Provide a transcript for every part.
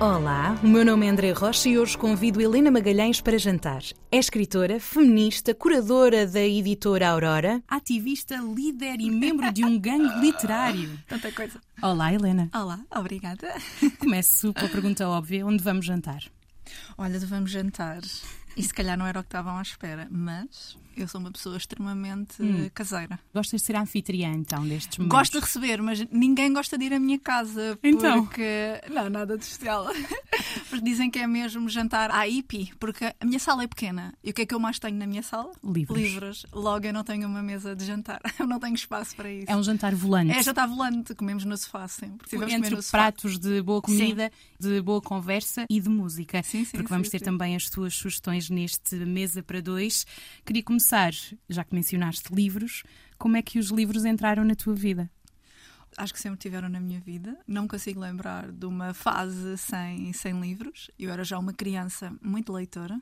Olá, o meu nome é André Rocha e hoje convido Helena Magalhães para jantar. É escritora, feminista, curadora da editora Aurora, ativista, líder e membro de um gangue literário. Tanta coisa. Olá, Helena. Olá, obrigada. Começo pela pergunta óbvia: onde vamos jantar? Olha, vamos jantar. E se calhar não era o que estavam à espera, mas eu sou uma pessoa extremamente Hum. caseira. Gostas de ser anfitriã, então, destes momentos? Gosto de receber, mas ninguém gosta de ir à minha casa. Então? Porque. Não, nada de especial. porque dizem que é mesmo jantar à hippie, porque a minha sala é pequena. E o que é que eu mais tenho na minha sala? Livros. Livros. Logo eu não tenho uma mesa de jantar. Eu não tenho espaço para isso. É um jantar volante. É jantar volante, comemos no sofá sempre. Sim, vamos Entre pratos de boa comida, de boa conversa e de música. Sim, sim, porque vamos sim, ter sim. também as tuas sugestões neste Mesa para Dois. Queria começar, já que mencionaste livros, como é que os livros entraram na tua vida? acho que sempre tiveram na minha vida. Não consigo lembrar de uma fase sem, sem livros. Eu era já uma criança muito leitora.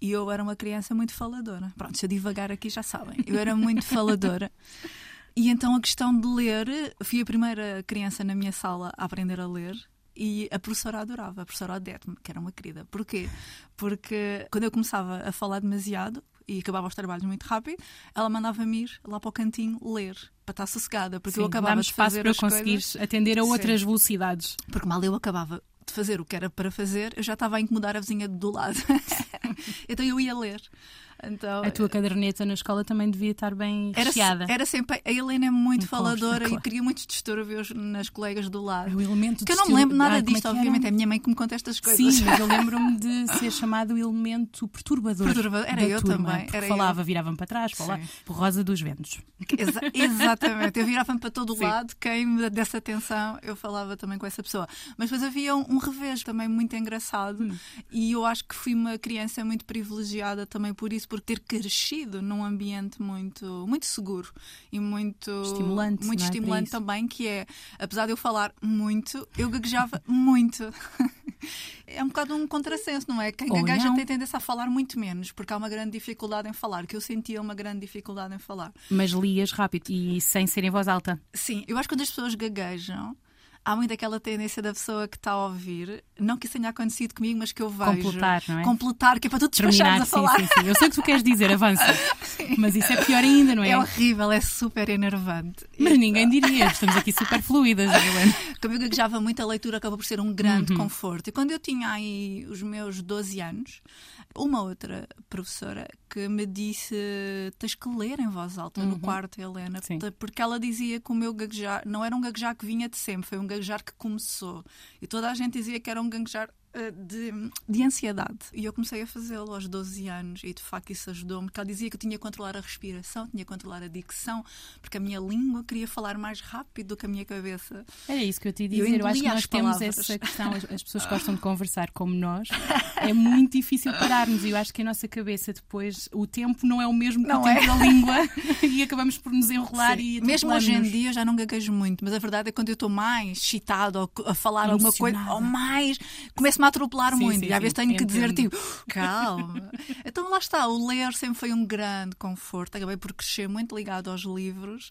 E eu era uma criança muito faladora. Pronto, se eu divagar aqui já sabem. Eu era muito faladora. E então a questão de ler, fui a primeira criança na minha sala a aprender a ler. E a professora adorava, a professora Odete, que era uma querida. Porquê? Porque quando eu começava a falar demasiado e acabava os trabalhos muito rápido, ela mandava-me ir lá para o cantinho ler, para estar sossegada, porque eu Sim, acabava dá-me de espaço fazer para as conseguires coisas. atender a Sim. outras velocidades. Porque mal eu acabava de fazer o que era para fazer, eu já estava a incomodar a vizinha do lado. então eu ia ler. Então, A tua caderneta na escola também devia estar bem era, recheada. era sempre. A Helena é muito consta, faladora claro. e cria muitos distúrbios nas colegas do lado. O elemento Que eu não me lembro nada disto, é obviamente. É a minha mãe que me conta estas coisas. Sim, mas eu lembro-me de ser chamado o elemento perturbador. Perturbador. Era eu turma, também, era falava, virava-me para trás, falava por Rosa dos Ventos. Exa- exatamente. Eu virava-me para todo o Sim. lado, quem me desse atenção, eu falava também com essa pessoa. Mas depois havia um, um revés também muito engraçado Hum. e eu acho que fui uma criança muito privilegiada também por isso, por ter crescido num ambiente muito, muito seguro e muito Estimulante, muito é? Estimulante também, que é, apesar de eu falar muito, eu gaguejava muito. É um bocado um contrassenso, não é? Quem gagueja tem tendência a falar muito menos, porque há uma grande dificuldade em falar, que eu sentia uma grande dificuldade em falar. Mas lias rápido e sem ser em voz alta. Sim, eu acho que quando as pessoas gaguejam, há muito aquela tendência da pessoa que está a ouvir, não que isso tenha acontecido comigo, mas que eu vejo. Completar, não é? Completar, que é para tu despachares a sim, falar. sim, sim. Eu sei o que tu queres dizer, avança. Mas isso é pior ainda, não é? É horrível, é super enervante. Mas ninguém diria, estamos aqui super fluídas, Helena. Como eu gaguejava muito, a leitura acabou por ser um grande Uhum. conforto. E quando eu tinha aí os meus 12 anos, uma outra professora que me disse: tens que ler em voz alta no quarto, Helena, Uhum. Sim. porque ela dizia que o meu gaguejar não era um gaguejar que vinha de sempre, foi um gaguejar que começou. E toda a gente dizia que era um gaguejar de, de ansiedade. E eu comecei a fazê-lo aos 12 anos e de facto isso ajudou-me, porque ela dizia que eu tinha que controlar a respiração, tinha que controlar a dicção, porque a minha língua queria falar mais rápido do que a minha cabeça. Era isso que eu te ia Eu dizer. Eu, acho que nós temos essa questão. As, as pessoas gostam de conversar como nós. É muito difícil pararmos. E eu acho que a nossa cabeça depois, o tempo não é o mesmo que Não o tempo é. da língua. e acabamos por nos enrolar Sim. e Mesmo hoje em dia eu já não gaguejo muito, mas a verdade é que quando eu estou mais excitado ou a falar alguma coisa, Emocionada. ou mais, começo-me a atropelar Sim, muito. sim, e às vezes tenho que dizer entendo. tipo, calma. então lá está, o ler sempre foi um grande conforto. Acabei por crescer muito ligado aos livros.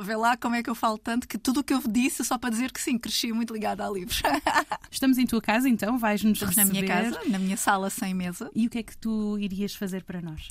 Vê lá como é que eu falo tanto que tudo o que eu disse só para dizer que sim, cresci muito ligado a livros. Estamos em tua casa, então vais-nos Estamos na receber. minha casa, na minha sala sem mesa. E o que é que tu irias fazer para nós?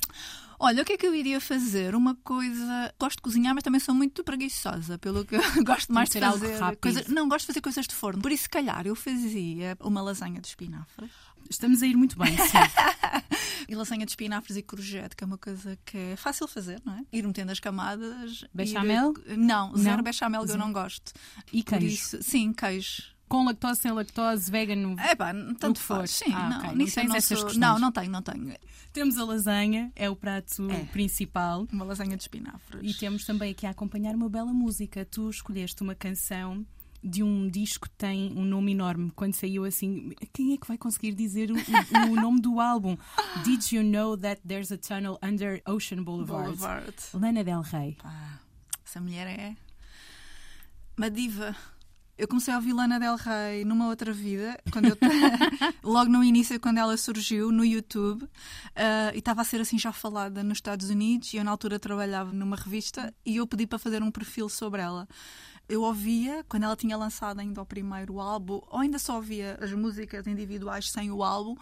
Olha, o que é que eu iria fazer? Uma coisa. Gosto de cozinhar, mas também sou muito preguiçosa, pelo que eu gosto mais de fazer. rápido. coisa- Não, gosto de fazer coisas de forno. Por isso, se calhar, eu fazia uma lasanha de espinafre. Estamos a ir muito bem, sim. E lasanha de espinafres e courgette, que é uma coisa que é fácil de fazer, não é? Ir metendo as camadas. ir- Bechamel? Não, zero Não? bechamel que eu não gosto. E queijo? isso, sim, queijo. Com lactose, sem lactose, vegan? É pá, tanto faz. Sim, Ah, não, ok. Não nisso não sou-. Não, não tenho, não tenho. Temos a lasanha, é o prato É. principal. Uma lasanha de espinafres. E temos também aqui a acompanhar uma bela música. Tu escolheste uma canção de um disco que tem um nome enorme. Quando saiu assim, quem é que vai conseguir dizer o, o- o nome do álbum? Did you know that there's a tunnel under Ocean Boulevard? Boulevard. Lana Del Rey. Essa mulher é uma diva. Eu comecei a ouvir Lana Del Rey numa outra vida, quando eu logo no início, quando ela surgiu no YouTube, uh, e estava a ser assim já falada nos Estados Unidos, e eu na altura trabalhava numa revista, e eu pedi para fazer um perfil sobre ela. Eu ouvia quando ela tinha lançado ainda o primeiro álbum, ou ainda só ouvia as músicas individuais sem o álbum,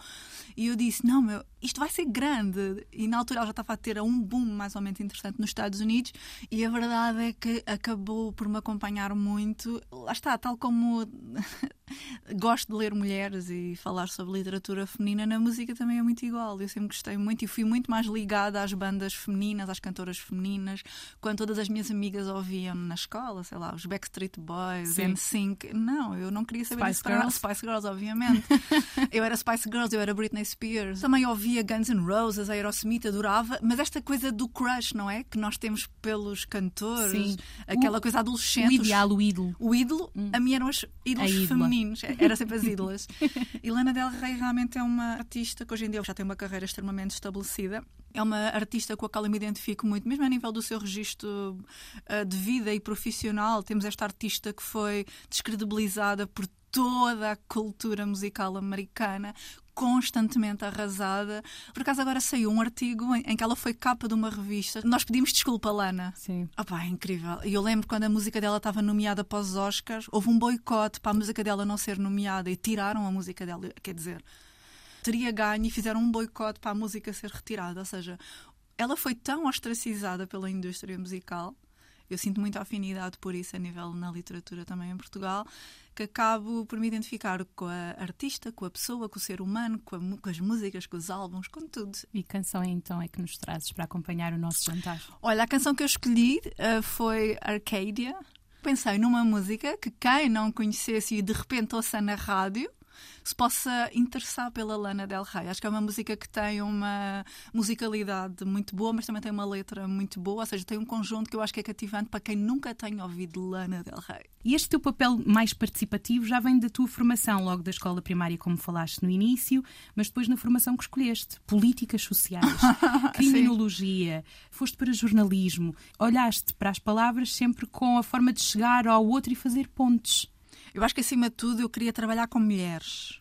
e eu disse: Não, meu, isto vai ser grande. E na altura ela já estava a ter um boom mais ou menos interessante nos Estados Unidos, e a verdade é que acabou por me acompanhar muito. Lá está, tal como gosto de ler mulheres e falar sobre literatura feminina, na música também é muito igual. Eu sempre gostei muito e fui muito mais ligada às bandas femininas, às cantoras femininas, quando todas as minhas amigas ouviam na escola, sei lá, os Backstreet Boys, NSYNC. Não, eu não queria saber Spice Girls. Spice Girls, obviamente. eu era Spice Girls, eu era Britney Spears. Também ouvia Guns N' Roses, Aerosmith, adorava, mas esta coisa do crush, não é? Que nós temos pelos cantores, Sim. aquela O- coisa adolescente. O ideal, o ídolo. o ídolo, a mim eram os ídolos A femininos, era sempre as ídolas. Lana Del Rey realmente é uma artista que hoje em dia já tem uma carreira extremamente estabelecida. É uma artista com a qual eu me identifico muito, mesmo a nível do seu registro ah, de vida e profissional. Temos esta artista que foi descredibilizada por toda a cultura musical americana, constantemente arrasada. Por acaso agora saiu um artigo em em que ela foi capa de uma revista. Nós pedimos desculpa, Lana. Sim. Ah pá, é incrível. E eu lembro quando a música dela estava nomeada para os Oscars, houve um boicote para a música dela não ser nomeada e tiraram a música dela. Quer dizer, teria ganho e fizeram um boicote para a música ser retirada. Ou seja, ela foi tão ostracizada pela indústria musical. Eu sinto muita afinidade por isso a nível na literatura também em Portugal, que acabo por me identificar com a artista, com a pessoa, com o ser humano, com, a com as músicas, com os álbuns, com tudo. E que canção então é que nos trazes para acompanhar o nosso jantar? Olha, a canção que eu escolhi uh, foi Arcadia. Pensei numa música que quem não conhecesse e de repente ouça na rádio se possa interessar pela Lana Del Rey. Acho que é uma música que tem uma musicalidade muito boa, mas também tem uma letra muito boa, ou seja, tem um conjunto que eu acho que é cativante para quem nunca tenha ouvido Lana Del Rey. E este teu papel mais participativo já vem da tua formação, logo da escola primária, como falaste no início, mas depois na formação que escolheste. Políticas sociais, criminologia, foste para jornalismo, olhaste para as palavras sempre com a forma de chegar ao outro e fazer pontes. Eu acho que acima de tudo eu queria trabalhar com mulheres.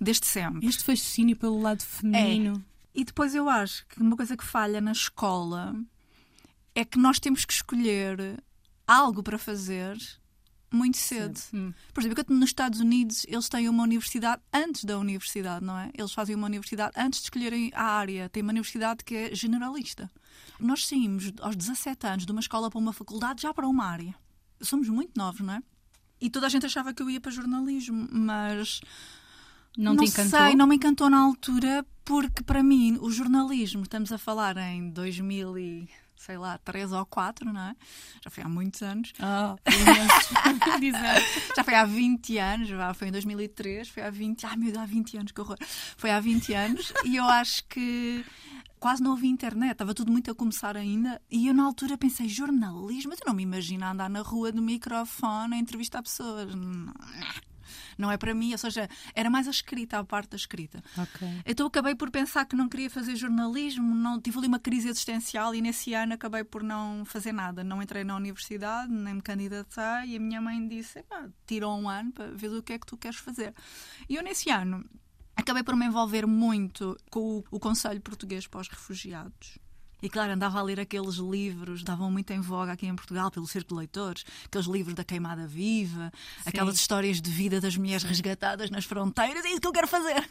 Desde sempre. Este fascínio pelo lado feminino. E depois eu acho que uma coisa que falha na escola é que nós temos que escolher algo para fazer muito cedo. Hum. Por exemplo, enquanto nos Estados Unidos eles têm uma universidade antes da universidade, não é? Eles fazem uma universidade antes de escolherem a área. Tem uma universidade que é generalista. Nós saímos aos 17 anos de uma escola para uma faculdade já para uma área. Somos muito novos, não é? E toda a gente achava que eu ia para jornalismo, mas Não, te encantou? sei, não me encantou na altura, porque para mim o jornalismo, estamos a falar em 2000 e, sei lá, 3 ou 4, não é? Já foi há muitos anos. Ah. Dizer. Já foi há 20 anos, já foi em 2003, foi há 20, ai meu Deus, há 20 anos, que horror. Foi há 20 anos e eu acho que quase não havia internet, estava tudo muito a começar ainda. E eu na altura pensei, jornalismo, eu não me imagino andar na rua do microfone a entrevistar pessoas. Não, é para mim, ou seja, era mais a escrita, a parte da escrita. Ok. Então acabei por pensar que não queria fazer jornalismo, não tive ali uma crise existencial e nesse ano acabei por não fazer nada. Não entrei na universidade, nem me candidatei e a minha mãe disse: "Epá, tira um ano para ver o que é que tu queres fazer. E eu nesse ano acabei por me envolver muito com o, o Conselho Português para os Refugiados. E claro, andava a ler aqueles livros, estavam muito em voga aqui em Portugal, pelo Círculo de Leitores, aqueles livros da Queimada Viva, aquelas histórias de vida das mulheres resgatadas nas fronteiras, é isso que eu quero fazer.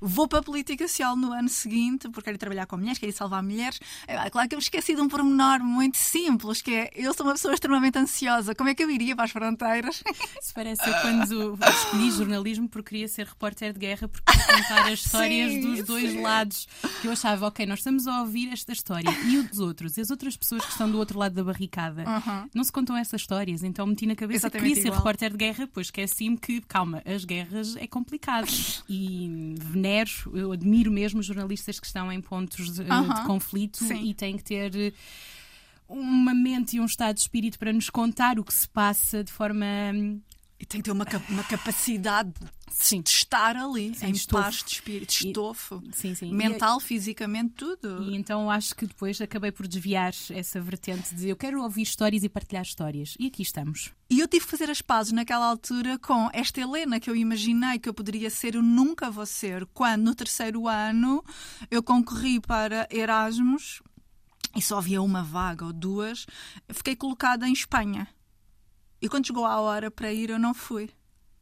Vou para a política social no ano seguinte, porque quero trabalhar com mulheres, quero salvar mulheres. É claro que eu me esqueci de um pormenor muito simples, que é eu sou uma pessoa extremamente ansiosa. Como é que eu iria para as fronteiras? Isso parece eu quando escolhi jornalismo porque queria ser repórter de guerra, porque queria contar as histórias Sim, dos dois sim. lados. Que eu achava, ok, nós estamos a ouvir esta história. E os outros, e as outras pessoas que estão do outro lado da barricada, Uhum. não se contam essas histórias. Então meti na cabeça que Exatamente queria ser igual. repórter de guerra, pois esqueci-me que, calma, as guerras é complicado. E venero, eu admiro mesmo os jornalistas que estão em pontos de, Uhum. de conflito Sim. e têm que ter eh, uma mente e um estado de espírito para nos contar o que se passa de forma hum, E tem que ter uma, uma capacidade Sim. de estar ali, Sim, em estofo. paz de espírito, de E- estofo. Sim, sim. Mental, fisicamente, tudo. E então acho que depois acabei por desviar essa vertente de eu quero ouvir histórias e partilhar histórias. E aqui estamos. E eu tive que fazer as pazes naquela altura com esta Helena que eu imaginei que eu poderia ser, eu nunca vou ser. Quando no terceiro ano eu concorri para Erasmus e só havia uma vaga ou duas, fiquei colocada em Espanha. E quando chegou a hora para ir, eu não fui.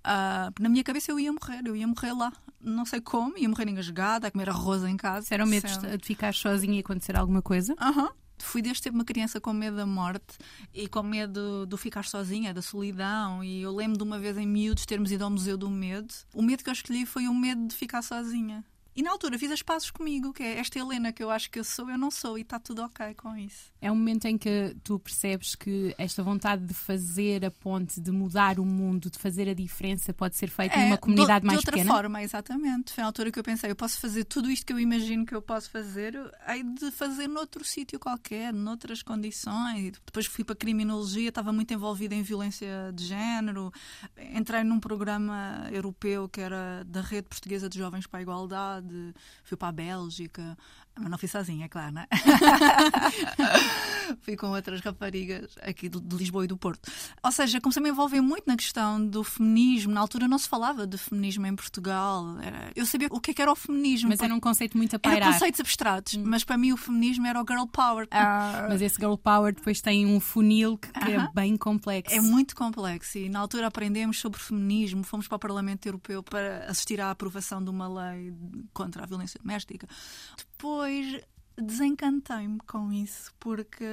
Ah, na minha cabeça eu ia morrer, eu ia morrer lá. Não sei como, ia morrer engasgada, a comer arroz em casa. Era o medo de ficar sozinha e acontecer alguma coisa. Aham. Fui desde sempre uma criança com medo da morte e com medo de ficar sozinha, da solidão. E eu lembro de uma vez em miúdos termos ido ao Museu do Medo. O medo que eu escolhi foi o medo de ficar sozinha. E na altura fiz as pazes comigo, que é esta Helena que eu acho que eu sou, eu não sou, e está tudo ok com isso. É um momento em que tu percebes que esta vontade de fazer a ponte, de mudar o mundo, de fazer a diferença, pode ser feita numa comunidade de, mais de outra pequena. forma, exatamente. Foi na altura que eu pensei, eu posso fazer tudo isto que eu imagino que eu posso fazer, hei de fazer noutro sítio qualquer, noutras condições. Depois fui para a criminologia, estava muito envolvida em violência de género. Entrei num programa europeu que era da Rede Portuguesa de Jovens para a Igualdade. Fui para a Bélgica. Mas não fui sozinha, é claro, não é? fui com outras raparigas aqui de Lisboa e do Porto. Ou seja, comecei a me envolver muito na questão do feminismo. Na altura não se falava de feminismo em Portugal. Era- Eu sabia o que, é que era o feminismo. Mas era um conceito muito a Era conceitos abstratos, mas para mim o feminismo era o girl power. Mas esse girl power depois tem um funil que, que é Aham. bem complexo. É muito complexo e na altura aprendemos sobre feminismo, fomos para o Parlamento Europeu para assistir à aprovação de uma lei contra a violência doméstica. Depois desencantei-me com isso porque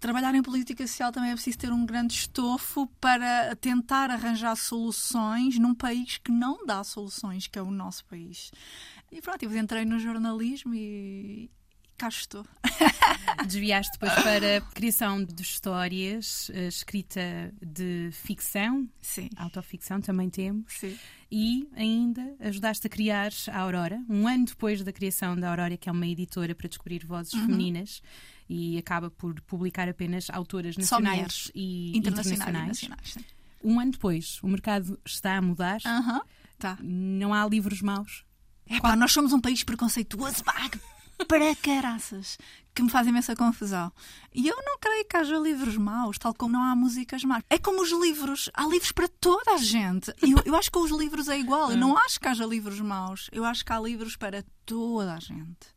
trabalhar em política social também é preciso ter um grande estofo para tentar arranjar soluções num país que não dá soluções, que é o nosso país. E pronto, eu entrei no jornalismo e, cá estou. Desviaste depois para a criação de histórias, eh, escrita de ficção, Sim. autoficção também temos, Sim. e ainda ajudaste a criar a Aurora, um ano depois da criação da Aurora, que é uma editora para descobrir vozes Uhum. femininas e acaba por publicar apenas autoras nacionais e Internacionais internacionais. Um ano depois, o mercado está a mudar, Aham. Tá. não há livros maus. É pá, nós somos um país preconceituoso, pá, para caraças, que me faz imensa confusão. E eu não creio que haja livros maus, tal como não há músicas más. É como os livros, há livros para toda a gente. Eu, eu acho que os livros é igual, eu não acho que haja livros maus, eu acho que há livros para toda a gente.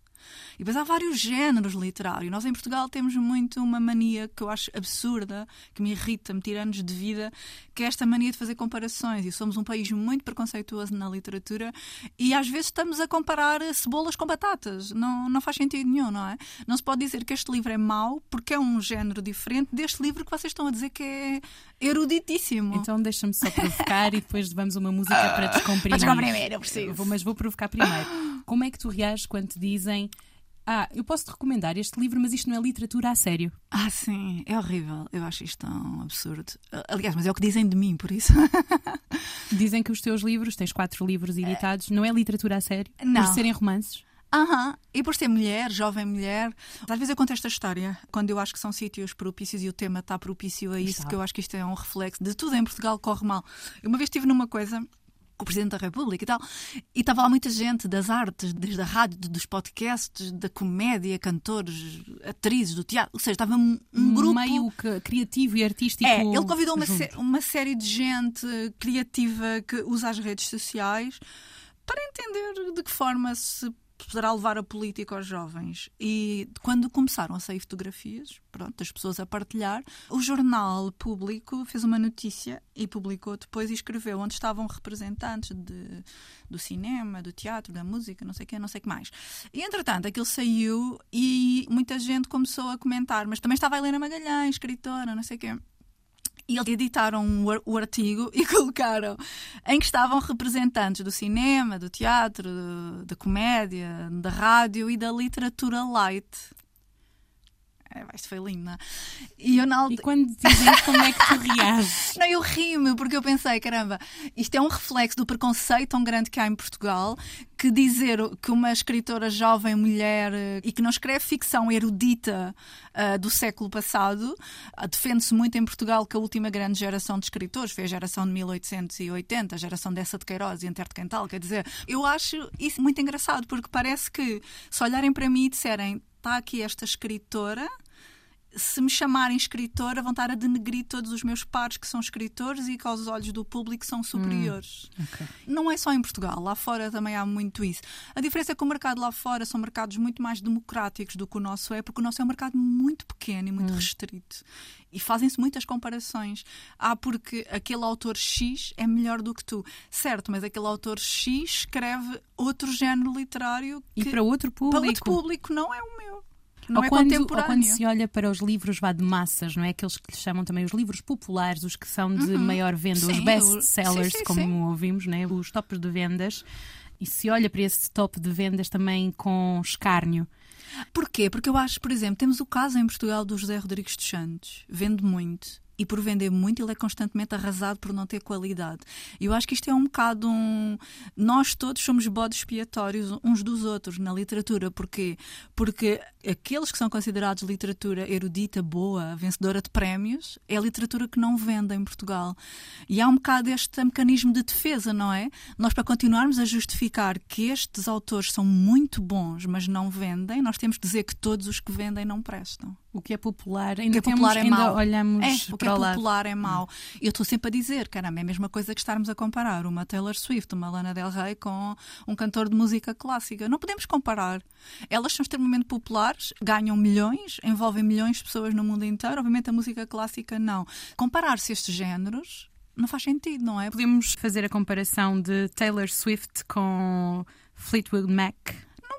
E depois há vários géneros literários. Nós em Portugal temos muito uma mania que eu acho absurda, que me irrita, me tira anos de vida, que é esta mania de fazer comparações. E somos um país muito preconceituoso na literatura e às vezes estamos a comparar cebolas com batatas. Não, não faz sentido nenhum, não é? Não se pode dizer que este livro é mau porque é um género diferente deste livro que vocês estão a dizer que é eruditíssimo. Então deixa-me só provocar e depois vamos uma música para descomprimir. Para descomprimir, eu preciso. Vou- mas vou provocar primeiro. Como é que tu reages quando te dizem ah, eu posso te recomendar este livro, mas isto não é literatura a sério? Ah, sim, é horrível. Eu acho isto tão absurdo. Aliás, mas é o que dizem de mim, por isso. Dizem que os teus livros, tens quatro livros editados, não é literatura a sério? Não. Por serem romances? Aham, e por ser mulher, jovem mulher, às vezes eu conto esta história quando eu acho que são sítios propícios e o tema está propício a isso, Está. que eu acho que isto é um reflexo de tudo em Portugal corre mal. Eu uma vez estive numa coisa com o Presidente da República e tal, e estava lá muita gente das artes, desde a rádio, dos podcasts, da comédia, cantores, atrizes, do teatro, ou seja, estava um, um grupo. Meio criativo e artístico. É, ele convidou uma, sé- uma série de gente criativa que usa as redes sociais para entender de que forma se poderá levar a política aos jovens. E quando começaram a sair fotografias, pronto, as pessoas a partilhar, o jornal público fez uma notícia e publicou depois e escreveu onde estavam representantes de, do cinema, do teatro, da música, não sei o que, não sei o que mais. E entretanto aquilo saiu e muita gente começou a comentar, mas também estava a Helena Magalhães, escritora, não sei o quê. E eles editaram o ar- o artigo e colocaram em que estavam representantes do cinema, do teatro, da comédia, da rádio e da literatura light. É, isto foi lindo, não é? E eu E quando dizem como é que tu reages? Não, eu ri-me porque eu pensei, caramba, isto é um reflexo do preconceito tão grande que há em Portugal que dizer que uma escritora jovem, mulher eh, e que não escreve ficção erudita uh, do século passado, uh, defende-se muito em Portugal que a última grande geração de escritores foi a geração de 1880, a geração dessa de Queiroz e Enter de Quental. Quer dizer, eu acho isso muito engraçado, porque parece que se olharem para mim e disserem está aqui esta escritora se me chamarem escritora, vão estar a denegrir todos os meus pares que são escritores e que aos olhos do público são superiores. Hum, okay. Não é só em Portugal, lá fora também há muito isso. A diferença é que o mercado lá fora são mercados muito mais democráticos do que o nosso é, porque o nosso é um mercado muito pequeno e muito hum. restrito. E fazem-se muitas comparações. Ah, porque aquele autor X é melhor do que tu. Certo, mas aquele autor X escreve outro género literário que, e para outro público. Para outro público não é o meu não ou é quando, contemporâneo. Ou quando se olha para os livros vá de massas, não é? Aqueles que lhe chamam também os livros populares, os que são de uhum. maior venda, sim, os best-sellers, como sim. ouvimos, né? os tops de vendas. E se olha para esse top de vendas também com escárnio. Porquê? Porque eu acho, por exemplo, temos o caso em Portugal do José Rodrigues dos Santos. Vende muito e por vender muito, ele é constantemente arrasado por não ter qualidade. E eu acho que isto é um bocado um. Nós todos somos bodes expiatórios uns dos outros na literatura. Porquê? Porque aqueles que são considerados literatura erudita, boa, vencedora de prémios, é a literatura que não vende em Portugal. E há um bocado este mecanismo de defesa, não é? Nós, para continuarmos a justificar que estes autores são muito bons, mas não vendem, nós temos que dizer que todos os que vendem não prestam. O que é popular, ainda, o que é popular temos, é mau. olhamos é, o que é popular é mau. Eu estou sempre a dizer, caramba, é a mesma coisa que estarmos a comparar uma Taylor Swift, uma Lana Del Rey com um cantor de música clássica. Não podemos comparar. Elas são extremamente populares, ganham milhões, envolvem milhões de pessoas no mundo inteiro. Obviamente a música clássica não. Comparar-se estes géneros não faz sentido, não é? Podemos fazer a comparação de Taylor Swift com Fleetwood Mac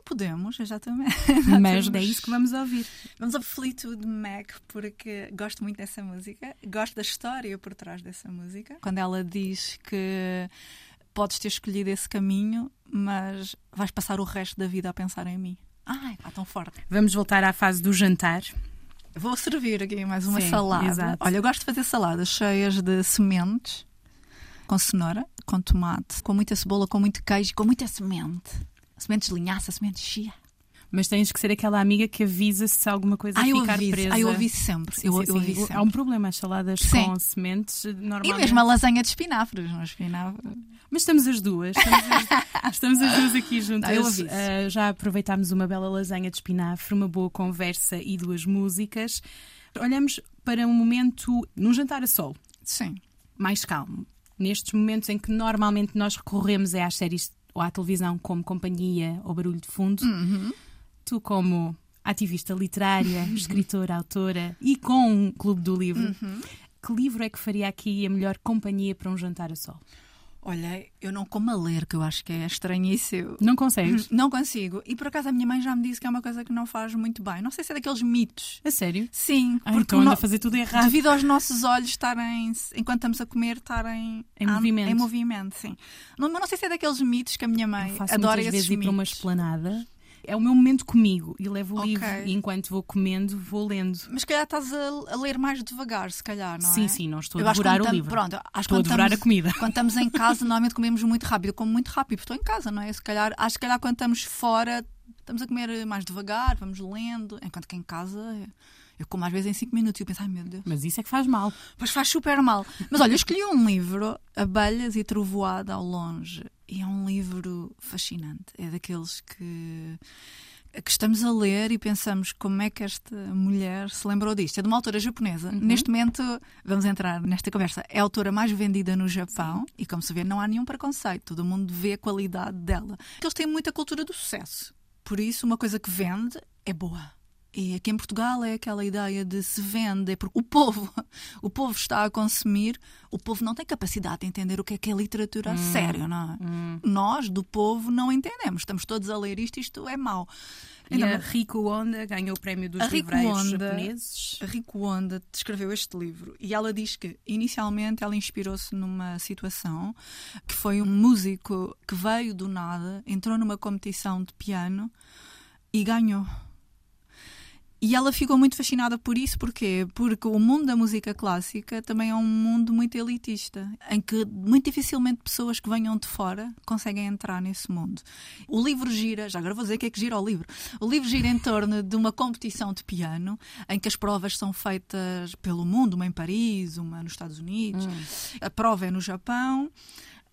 podemos, exatamente. Mas é isso que vamos ouvir. Vamos ouvir Fleetwood Mac porque gosto muito dessa música, gosto da história por trás dessa música. Quando ela diz que podes ter escolhido esse caminho, mas vais passar o resto da vida a pensar em mim. Ai, está tão forte. Vamos voltar à fase do jantar. Vou servir aqui mais uma Sim, salada. Exato. Olha, eu gosto de fazer saladas cheias de sementes, com cenoura, com tomate, com muita cebola, com muito queijo, com muita semente sementes de linhaça, sementes de chia. Mas tens que ser aquela amiga que avisa se alguma coisa ah, ficar aviso. presa. Ah, eu aviso sempre. Sim, eu, sim, eu sim. aviso sempre. Há um problema, as saladas sim. com sementes, normalmente... E mesmo a lasanha de espinafres, não. Mas estamos as duas, estamos as, estamos as duas aqui juntas. Não, eu aviso. Uh, já aproveitámos uma bela lasanha de espinafre, uma boa conversa e duas músicas. Olhamos para um momento num jantar a sol. Sim. Mais calmo. Nestes momentos em que normalmente nós recorremos é às séries ou à televisão como companhia ou barulho de fundo, uhum. tu como ativista literária, escritora, autora e com um clube do livro, uhum. que livro é que faria aqui a melhor companhia para um jantar a sol? Olha, eu não como a ler, que eu acho que é estranhíssimo. Não consegues? Não consigo. E por acaso a minha mãe já me disse que é uma coisa que não faz muito bem. Não sei se é daqueles mitos. A sério? Sim. Ah, porque então anda a fazer tudo errado. Devido aos nossos olhos estarem, enquanto estamos a comer, estarem em movimento. Em movimento, sim. Não, não sei se é daqueles mitos que a minha mãe eu faço adora esses vezes ir mitos. para uma esplanada é o meu momento comigo e levo o Ok. livro e enquanto vou comendo vou lendo. Mas se calhar estás a, a ler mais devagar, se calhar, não sim, é? sim, não estou Eu a devorar o tam- livro. Pronto, acho Estou a devorar estamos- a comida. Quando estamos em casa, normalmente comemos muito rápido. Eu como muito rápido, porque estou em casa, não é? Se calhar, acho que calhar quando estamos fora, estamos a comer mais devagar, vamos lendo. Enquanto que em casa, eu como às vezes em 5 minutos e eu penso, ai meu Deus, Mas isso é que faz mal. pois faz super mal. Mas olha, eu escolhi um livro, Abelhas e Trovoada ao Longe. E é um livro fascinante. É daqueles que que estamos a ler e pensamos como é que esta mulher se lembrou disto. É de uma autora japonesa. Neste momento, vamos entrar nesta conversa, é a autora mais vendida no Japão e, como se vê, não há nenhum preconceito. Todo mundo vê a qualidade dela. Eles têm muita cultura do sucesso. Por isso, uma coisa que vende é boa. E aqui em Portugal é aquela ideia de se vende, é porque o povo, o povo está a consumir, o povo não tem capacidade de entender o que é que é literatura a sério, não é? Nós, do povo, não entendemos. Estamos todos a ler isto, isto é mau. E Então, a Rico Onda ganhou o prémio dos livreiros japoneses. A Rico Onda escreveu este livro e ela diz que inicialmente ela inspirou-se numa situação que foi um músico que veio do nada, entrou numa competição de piano e ganhou. E ela ficou muito fascinada por isso, porquê? Porque o mundo da música clássica também é um mundo muito elitista, em que muito dificilmente pessoas que venham de fora conseguem entrar nesse mundo. O livro gira, já agora vou dizer que é que gira o livro. O livro gira em torno de uma competição de piano, em que as provas são feitas pelo mundo, uma em Paris, uma nos Estados Unidos, a prova é no Japão,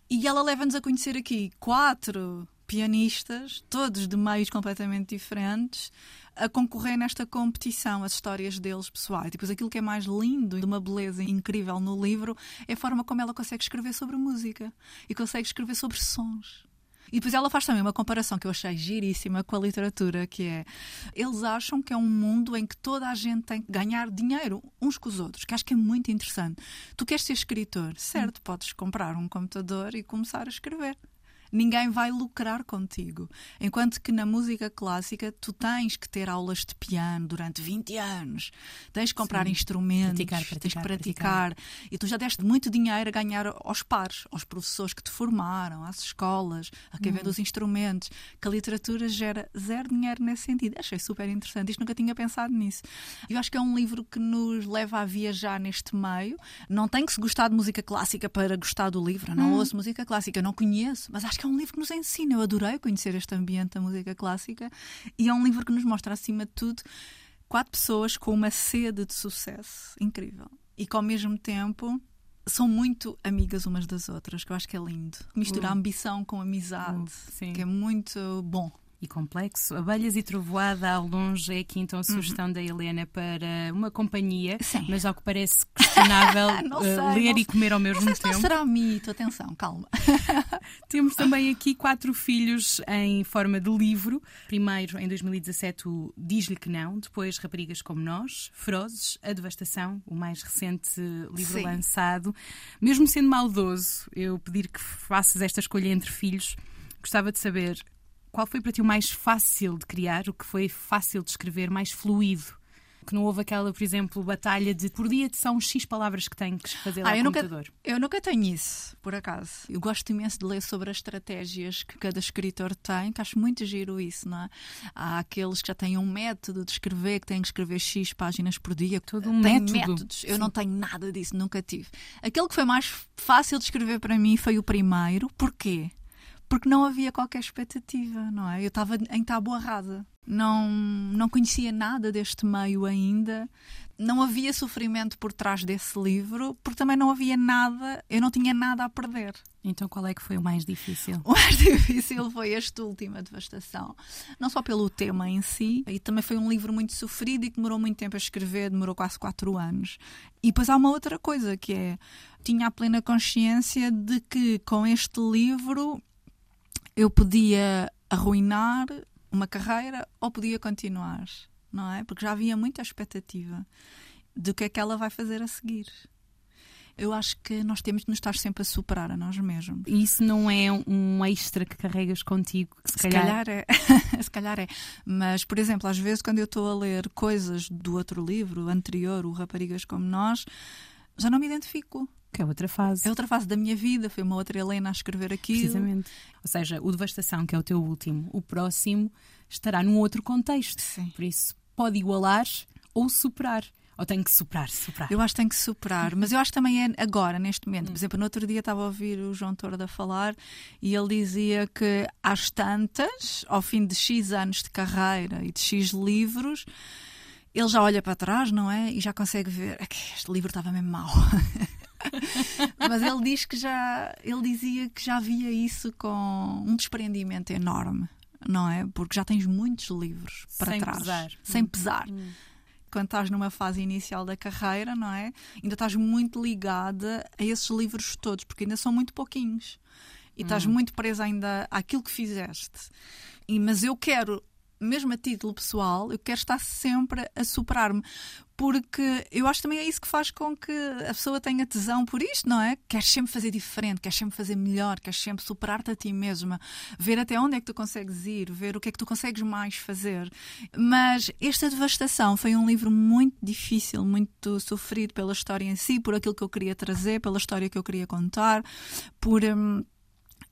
e ela leva-nos a conhecer aqui quatro pianistas, todos de meios completamente diferentes, a concorrer nesta competição, as histórias deles pessoais. E depois aquilo que é mais lindo e de uma beleza incrível no livro é a forma como ela consegue escrever sobre música e consegue escrever sobre sons. E depois ela faz também uma comparação que eu achei giríssima com a literatura, que é eles acham que é um mundo em que toda a gente tem que ganhar dinheiro uns com os outros, que acho que é muito interessante. Tu queres ser escritor, certo, podes comprar um computador e começar a escrever ninguém vai lucrar contigo. Enquanto que na música clássica tu tens que ter aulas de piano durante 20 anos, tens que comprar Sim. instrumentos, Praticar, praticar, tens que praticar. E tu já deste muito dinheiro a ganhar aos pares, aos professores que te formaram, às escolas, a quem Uhum. vende os instrumentos, que a literatura gera zero dinheiro nesse sentido. Achei super interessante, isto nunca tinha pensado nisso. Eu acho que é um livro que nos leva a viajar neste meio. Não tem que se gostar de música clássica para gostar do livro. Não Hum. ouço música clássica, eu não conheço, mas acho que é um livro que nos ensina. Eu adorei conhecer este ambiente da música clássica e é um livro que nos mostra, acima de tudo, quatro pessoas com uma sede de sucesso incrível e que ao mesmo tempo são muito amigas umas das outras, que eu acho que é lindo. Mistura Hum. ambição com amizade, sim. que é muito bom. E complexo. Abelhas e Trovoada ao longe é aqui então a sugestão da Helena para uma companhia, Uhum. Sim. mas ao que parece questionável eh, sei, ler não e comer ao mesmo Não sei se não tempo. será mito, atenção, calma. Temos também aqui quatro filhos em forma de livro. Primeiro, em 2017, o Diz-lhe que não. Depois, Raparigas como Nós. Ferozes, A Devastação, o mais recente livro Sim. lançado. Mesmo sendo maldoso, eu pedir que faças esta escolha entre filhos, gostava de saber qual foi para ti o mais fácil de criar, o que foi fácil de escrever, mais fluido. Que não houve aquela, por exemplo, batalha de por dia são X palavras que tenho que fazer lá Ah, no eu nunca, computador. eu nunca tenho isso, por acaso. Eu gosto imenso de ler sobre as estratégias que cada escritor tem, que acho muito giro isso, não é? Há aqueles que já têm um método de escrever, que têm que escrever X páginas por dia. Todo um Têm método. métodos. Eu não tenho nada disso, nunca tive. Aquele que foi mais fácil de escrever para mim foi o primeiro. Porquê? Porque não havia qualquer expectativa, não é? Eu estava em tábua rasa. Não, não conhecia nada deste meio ainda. Não havia sofrimento por trás desse livro, porque também não havia nada, eu não tinha nada a perder. Então qual é que foi o mais difícil? O mais difícil foi este último, a devastação. Não só pelo tema em si, e também foi um livro muito sofrido e que demorou muito tempo a escrever, demorou quase quatro anos. E depois há uma outra coisa que é: tinha a plena consciência de que com este livro eu podia arruinar uma carreira ou podia continuar, não é? Porque já havia muita expectativa do que é que ela vai fazer a seguir. Eu acho que nós temos de nos estar sempre a superar a nós mesmos. E isso não é um extra que carregas contigo? Que se, Se calhar, é. se calhar é. Mas, por exemplo, às vezes quando eu estou a ler coisas do outro livro, anterior, o Raparigas Como Nós, já não me identifico. Que é outra fase. É outra fase da minha vida, foi uma outra Helena a escrever aquilo. Precisamente. Ou seja, o Devastação, que é o teu último, o próximo estará num outro contexto. Sim. Por isso, pode igualar ou superar. Ou tem que superar, superar. Eu acho que tem que superar, mas eu acho que também é agora, neste momento. Por exemplo, no outro dia estava a ouvir o João Torda falar e ele dizia que às tantas, ao fim de X anos de carreira e de X livros, ele já olha para trás, não é? E já consegue ver "É que este livro estava mesmo mau. Mas ele diz que já, ele dizia que já via isso com um desprendimento enorme, não é? Porque já tens muitos livros para Sem trás, pesar. sem pesar. Quando estás numa fase inicial da carreira, não é? Ainda estás muito ligada a esses livros todos, porque ainda são muito pouquinhos. E estás muito presa ainda àquilo que fizeste. E, mas eu quero, mesmo a título pessoal, eu quero estar sempre a superar-me. Porque eu acho que também é isso que faz com que a pessoa tenha tesão por isto, não é? Queres sempre fazer diferente, queres sempre fazer melhor, queres sempre superar-te a ti mesma, ver até onde é que tu consegues ir, ver o que é que tu consegues mais fazer. Mas esta devastação foi um livro muito difícil, muito sofrido pela história em si, por aquilo que eu queria trazer, pela história que eu queria contar, por. hum,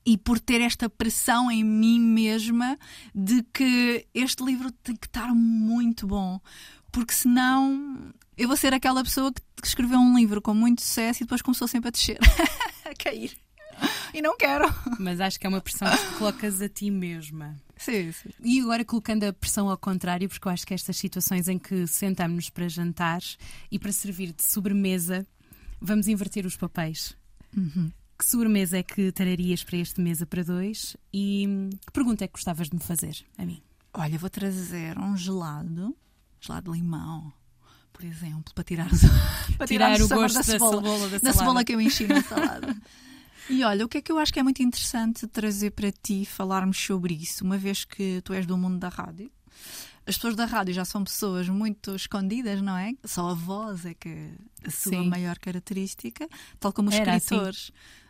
e por ter esta pressão em mim mesma de que este livro tem que estar muito bom. porque senão eu vou ser aquela pessoa que escreveu um livro com muito sucesso e depois começou sempre a descer, a cair. E não quero. Mas acho que é uma pressão que colocas a ti mesma. Sim, sim. E agora colocando a pressão ao contrário, porque eu acho que estas situações em que sentamos-nos para jantar e para servir de sobremesa, vamos inverter os papéis. Que sobremesa é que trarias para este mesa para dois? E que pergunta é que gostavas de me fazer a mim? Olha, vou trazer um gelado, gelado de limão, por exemplo, para tirar, para Tirar o sabor gosto da cebola da da salada. cebola que eu enchi na salada. E olha, o que é que eu acho que é muito interessante trazer para ti falarmos sobre isso, uma vez que tu és do mundo da rádio. As pessoas da rádio já são pessoas muito escondidas, não é? Só a voz é que a sua Sim. maior característica, tal como os Era assim.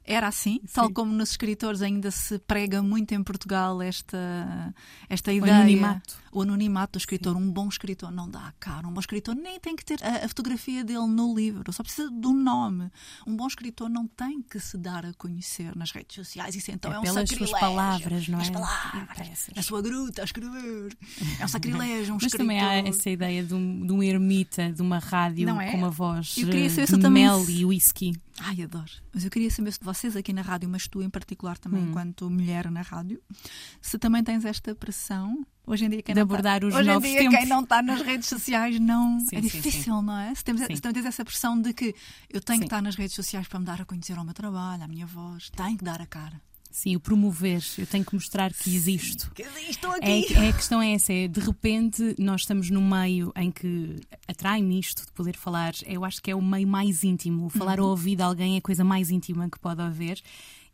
Era assim, tal Sim. como nos escritores ainda se prega muito em Portugal esta, esta O ideia. anonimato. O anonimato do escritor. Um bom escritor não dá a cara. Um bom escritor nem tem que ter a, a fotografia dele no livro, só precisa do nome. Um bom escritor não tem que se dar a conhecer nas redes sociais. Isso então é, É um pelas sacrilégio. suas palavras, não é? As palavras. Na sua gruta a escrever. É um sacrilégio, um Mas escritor. também há essa ideia de um, de um ermita, de uma rádio é? com uma voz Eu queria eh, saber se de eu também mel e whisky. Ai, adoro. Mas eu queria saber se de vocês aqui na rádio, mas tu em particular também, Hum. enquanto mulher na rádio, se também tens esta pressão. Hoje em dia, quem De não tá- abordar os Hoje em dia, tempos. quem não está nas redes sociais não. Sim, é sim, difícil, não é? Se, temos, Sim. se essa pressão de que eu tenho Sim. que estar nas redes sociais para me dar a conhecer ao meu trabalho, à minha voz, tenho que dar a cara. Sim, o promover. Eu tenho que mostrar que existo. Que estou É, aqui. é, a questão é essa, é de repente nós estamos num meio em que atrai-me isto de poder falar. Eu acho que é o meio mais íntimo. Falar ao ouvido de alguém é a coisa mais íntima que pode haver.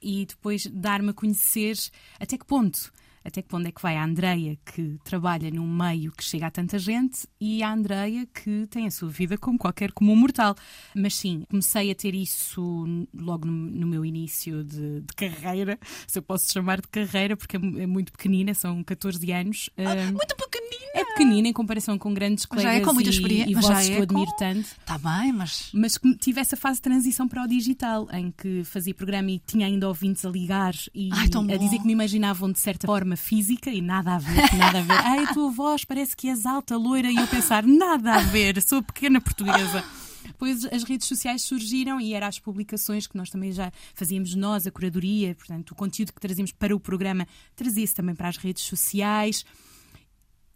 E depois dar-me a conhecer até que ponto. Até que ponto é que vai a Andreia, que trabalha num meio que chega a tanta gente, e a Andreia, que tem a sua vida como qualquer comum mortal. Mas sim, comecei a ter isso logo no, no meu início de, de carreira, se eu posso chamar de carreira, porque é, é muito pequenina, são 14 anos. Ah, Muito pequenina. É pequenina em comparação com grandes Mas já colegas é com muita e, experiência- e já vozes que é eu admiro com- tanto. Está bem, mas. Mas que tive essa fase de transição para o digital, em que fazia programa e tinha ainda ouvintes a ligar e Ai, a dizer que me imaginavam de certa forma física e nada a ver, nada a ver. Ai, a tua voz parece que és alta, loira, e eu pensar, nada a ver, sou pequena portuguesa. Depois as redes sociais surgiram e eram as publicações que nós também já fazíamos nós, a curadoria, portanto, o conteúdo que trazíamos para o programa trazia-se também para as redes sociais.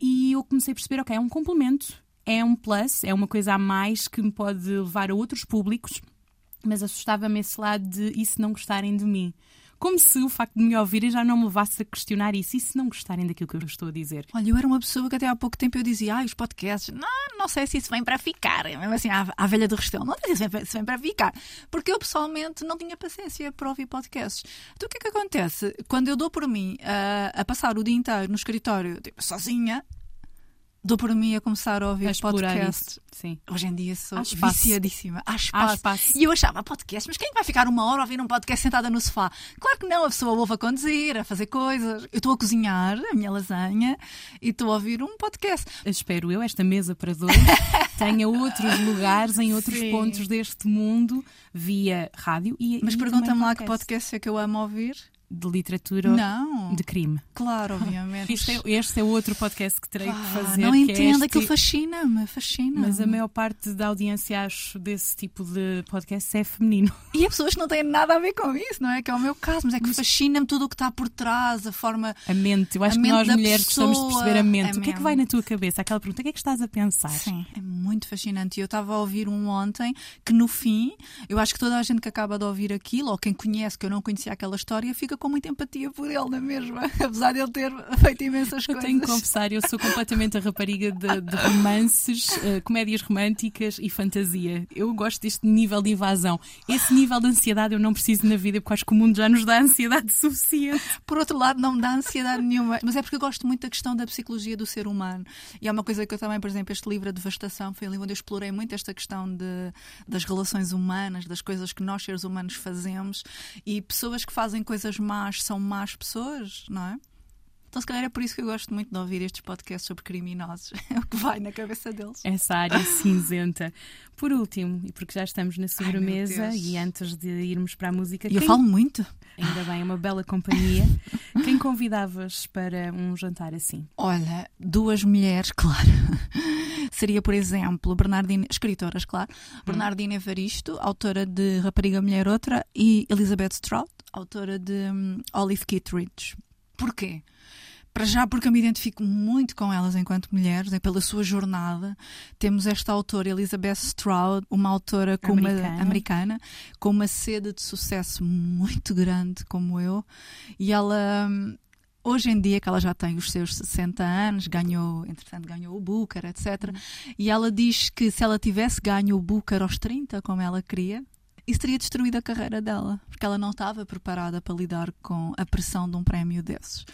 E eu comecei a perceber, ok, é um complemento, é um plus, é uma coisa a mais que me pode levar a outros públicos, mas assustava-me esse lado de e se não gostarem de mim? Como se o facto de me ouvirem já não me levasse a questionar isso, e se não gostarem daquilo que eu estou a dizer? Olha, eu era uma pessoa que até há pouco tempo eu dizia, ah, os podcasts, não, não sei se isso vem para ficar. Mesmo assim, à, velha do Restelo, não sei se vem, se vem para ficar. Porque eu pessoalmente não tinha paciência para ouvir podcasts. Então o que é que acontece? Quando eu dou por mim ah, a passar o dia inteiro no escritório, tipo, sozinha, dou por mim a começar a ouvir A podcasts. isso. Sim. Hoje em dia sou Há espaço. viciadíssima. Há Há espaço. espaço. E eu achava podcast, mas quem é vai ficar uma hora a ouvir um podcast sentada no sofá? Claro que não, a pessoa ouve a conduzir, a fazer coisas. Eu estou a cozinhar a minha lasanha e estou a ouvir um podcast. Espero eu, esta mesa para dois, tenha outros lugares em outros Sim. pontos deste mundo via rádio e Mas pergunta-me lá que podcast é que eu amo ouvir. De literatura Não. de crime. Claro, obviamente. Este é, este é outro podcast que terei que Ah, fazer. não que é entendo, este- aquilo fascina-me, fascina. Mas a maior parte da audiência, acho, desse tipo de podcast é feminino. E há pessoas que não têm nada a ver com isso, não é? Que é o meu caso, mas é que fascina-me tudo o que está por trás, a forma. A mente. Eu acho que nós mulheres gostamos de pessoa, perceber a mente. a O que é que vai na tua cabeça? Aquela pergunta, o que é que estás a pensar? Sim, é muito fascinante. Eu estava a ouvir um ontem que no fim, eu acho que toda a gente que acaba de ouvir aquilo, ou quem conhece que eu não conhecia aquela história, fica com muita empatia por ele, não é mesmo? Apesar de ele ter feito imensas Eu coisas. tenho que confessar, eu sou completamente a rapariga de, de romances, eh, comédias românticas e fantasia. Eu gosto deste nível de invasão. Esse nível de ansiedade eu não preciso na vida, porque acho que o mundo já nos dá ansiedade suficiente. Por outro lado, não me dá ansiedade nenhuma. Mas é porque eu gosto muito da questão da psicologia do ser humano. E é uma coisa que eu também, por exemplo, este livro, A Devastação, foi ali onde eu explorei muito esta questão de, das relações humanas, das coisas que nós, seres humanos, fazemos. E pessoas que fazem coisas más são más pessoas, não é? Então, se calhar é por isso que eu gosto muito de ouvir estes podcasts sobre criminosos. É o que vai na cabeça deles. Essa área cinzenta. Por último, e porque já estamos na sobremesa Deus. e antes de irmos para a música, eu quem- falo muito. ainda bem, é uma bela companhia. Quem convidavas para um jantar assim? Olha, duas mulheres, claro. Seria, por exemplo, Bernardina, escritoras, claro. Bernardina Evaristo, autora de Rapariga Mulher Outra, e Elizabeth Strout, autora de hum, Olive Kittredge. Porquê? Para já, porque eu me identifico muito com elas enquanto mulheres, é pela sua jornada. Temos esta autora, Elizabeth Stroud, uma autora com uma- Americana. americana, com uma sede de sucesso muito grande, como eu, e ela. hum, Hoje em dia, que ela já tem os seus 60 anos, ganhou, entretanto, ganhou o Booker, etc. E ela diz que se ela tivesse ganho o Booker aos 30, como ela queria, isso teria destruído a carreira dela, porque ela não estava preparada para lidar com a pressão de um prémio desses.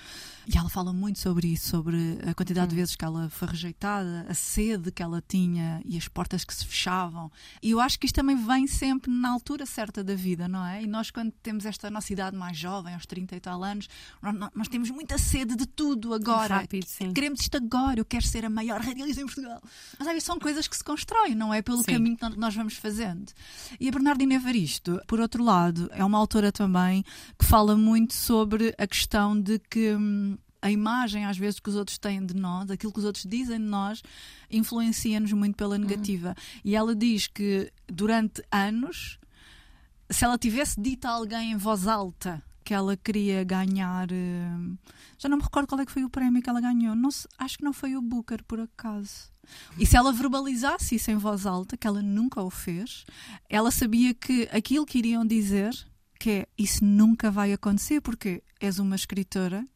E ela fala muito sobre isso, sobre a quantidade de vezes que ela foi rejeitada, a sede que ela tinha e as portas que se fechavam. E eu acho que isto também vem sempre na altura certa da vida, não é? E nós, quando temos esta nossa idade mais jovem, aos 30 e tal anos, nós, nós temos muita sede de tudo agora. Rápido, sim. Queremos isto agora, eu quero ser a maior radialista em Portugal. Mas às vezes são coisas que se constroem, não é? Pelo Sim. caminho que nós vamos fazendo. E a Bernardina Evaristo, por outro lado, é uma autora também que fala muito sobre a questão de que. hum, a imagem, às vezes, que os outros têm de nós, aquilo que os outros dizem de nós, influencia-nos muito pela negativa. E ela diz que durante anos, se ela tivesse dito a alguém em voz alta que ela queria ganhar. hum, já não me recordo qual é que foi o prémio que ela ganhou. Não se- acho que não foi o Booker, por acaso. E se ela verbalizasse isso em voz alta, que ela nunca o fez, ela sabia que aquilo que iriam dizer, que é isso nunca vai acontecer, porque és uma escritora.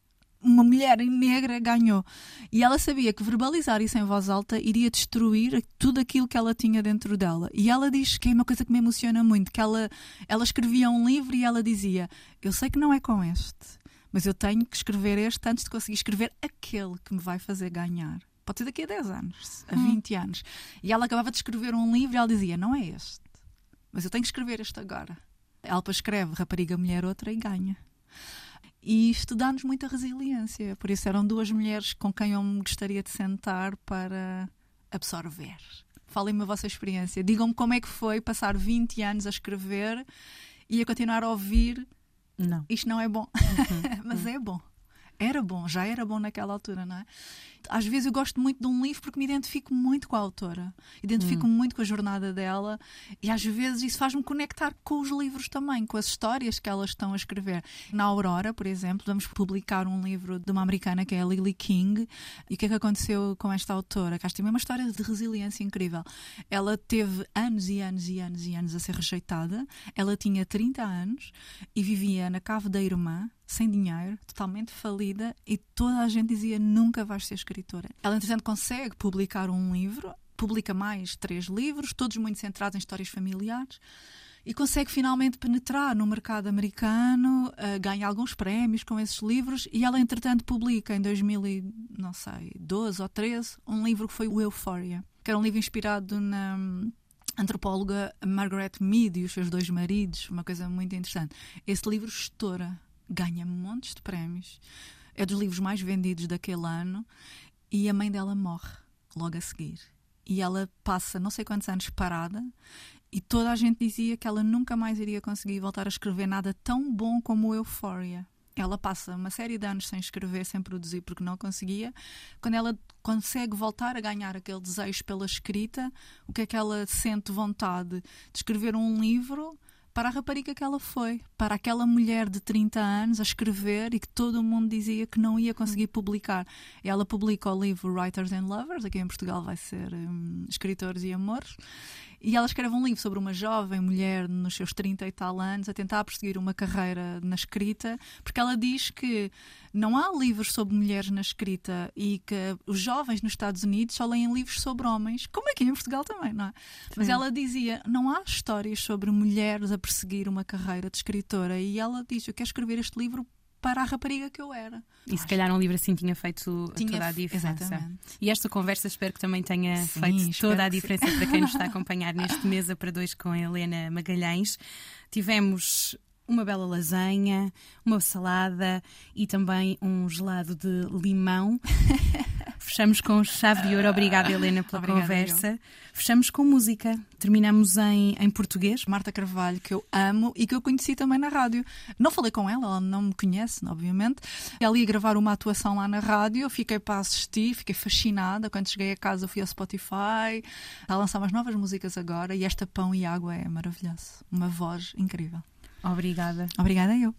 Uma mulher negra ganhou. E ela sabia que verbalizar isso em voz alta iria destruir tudo aquilo que ela tinha dentro dela. E ela diz que é uma coisa que me emociona muito: que ela, ela escrevia um livro e ela dizia: Eu sei que não é com este, mas eu tenho que escrever este antes de conseguir escrever aquele que me vai fazer ganhar. Pode ser daqui a 10 anos, a 20 anos. E ela acabava de escrever um livro e ela dizia: Não é este, mas eu tenho que escrever este agora. Ela escreve Rapariga Mulher Outra e ganha. E isto dá-nos muita resiliência. Por isso eram duas mulheres com quem eu me gostaria de sentar para absorver. Falem-me a vossa experiência. Digam-me como é que foi passar 20 anos a escrever e a continuar a ouvir Não. isto não é bom. Mas é bom. Era bom, já era bom naquela altura, não é? Às vezes eu gosto muito de um livro porque me identifico muito com a autora, identifico-me muito com a jornada dela e às vezes isso faz-me conectar com os livros também, com as histórias que elas estão a escrever. Na Aurora, por exemplo, vamos publicar um livro de uma americana que é a Lily King e o que é que aconteceu com esta autora? Que tem uma história de resiliência incrível. Ela teve anos e anos e anos e anos a ser rejeitada, ela tinha 30 anos e vivia na cave da irmã sem dinheiro, totalmente falida, e toda a gente dizia nunca vais ser escritora. Ela, entretanto, consegue publicar um livro, publica mais três livros, todos muito centrados em histórias familiares, e consegue finalmente penetrar no mercado americano, eh, ganha alguns prémios com esses livros, e ela, entretanto, publica em 2012 ou 13 um livro que foi o Euphoria, que era um livro inspirado na hum, antropóloga Margaret Mead e os seus dois maridos, uma coisa muito interessante. Esse livro estoura, ganha montes de prémios, é dos livros mais vendidos daquele ano e a mãe dela morre logo a seguir. E ela passa não sei quantos anos parada e toda a gente dizia que ela nunca mais iria conseguir voltar a escrever nada tão bom como Euphoria. Ela passa uma série de anos sem escrever, sem produzir, porque não conseguia. Quando ela consegue voltar a ganhar aquele desejo pela escrita, o que é que ela sente vontade de escrever um livro para a rapariga que ela foi, para aquela mulher de 30 anos a escrever e que todo o mundo dizia que não ia conseguir publicar. Ela publica o livro Writers and Lovers, aqui em Portugal vai ser hum, Escritores e Amores, e ela escreve um livro sobre uma jovem mulher nos seus 30 e tal anos a tentar perseguir uma carreira na escrita, porque ela diz que não há livros sobre mulheres na escrita e que os jovens nos Estados Unidos só leem livros sobre homens, como aqui em Portugal também, não é? Mas ela dizia: não há histórias sobre mulheres a perseguir uma carreira de escritora, e ela diz: eu quero escrever este livro para a rapariga que eu era. E se calhar um livro assim tinha feito Tinha toda a fe- diferença. exatamente. E esta conversa espero que também tenha Sim, feito toda a diferença para quem nos está a acompanhar neste Mesa para Dois com a Helena Magalhães. Tivemos uma bela lasanha, uma salada e também um gelado de limão. Fechamos com chave de ouro. Obrigada, Helena, pela Obrigada, conversa. Fechamos com música. Terminamos em, em português. Marta Carvalho, que eu amo e que eu conheci também na rádio. Não falei com ela, ela não me conhece, obviamente. Ela ia gravar uma atuação lá na rádio, eu fiquei para assistir, fiquei fascinada. Quando cheguei a casa, fui ao Spotify. Está a lançar umas novas músicas agora e esta Pão e Água é maravilhoso. Uma voz incrível. Obrigada. Obrigada eu.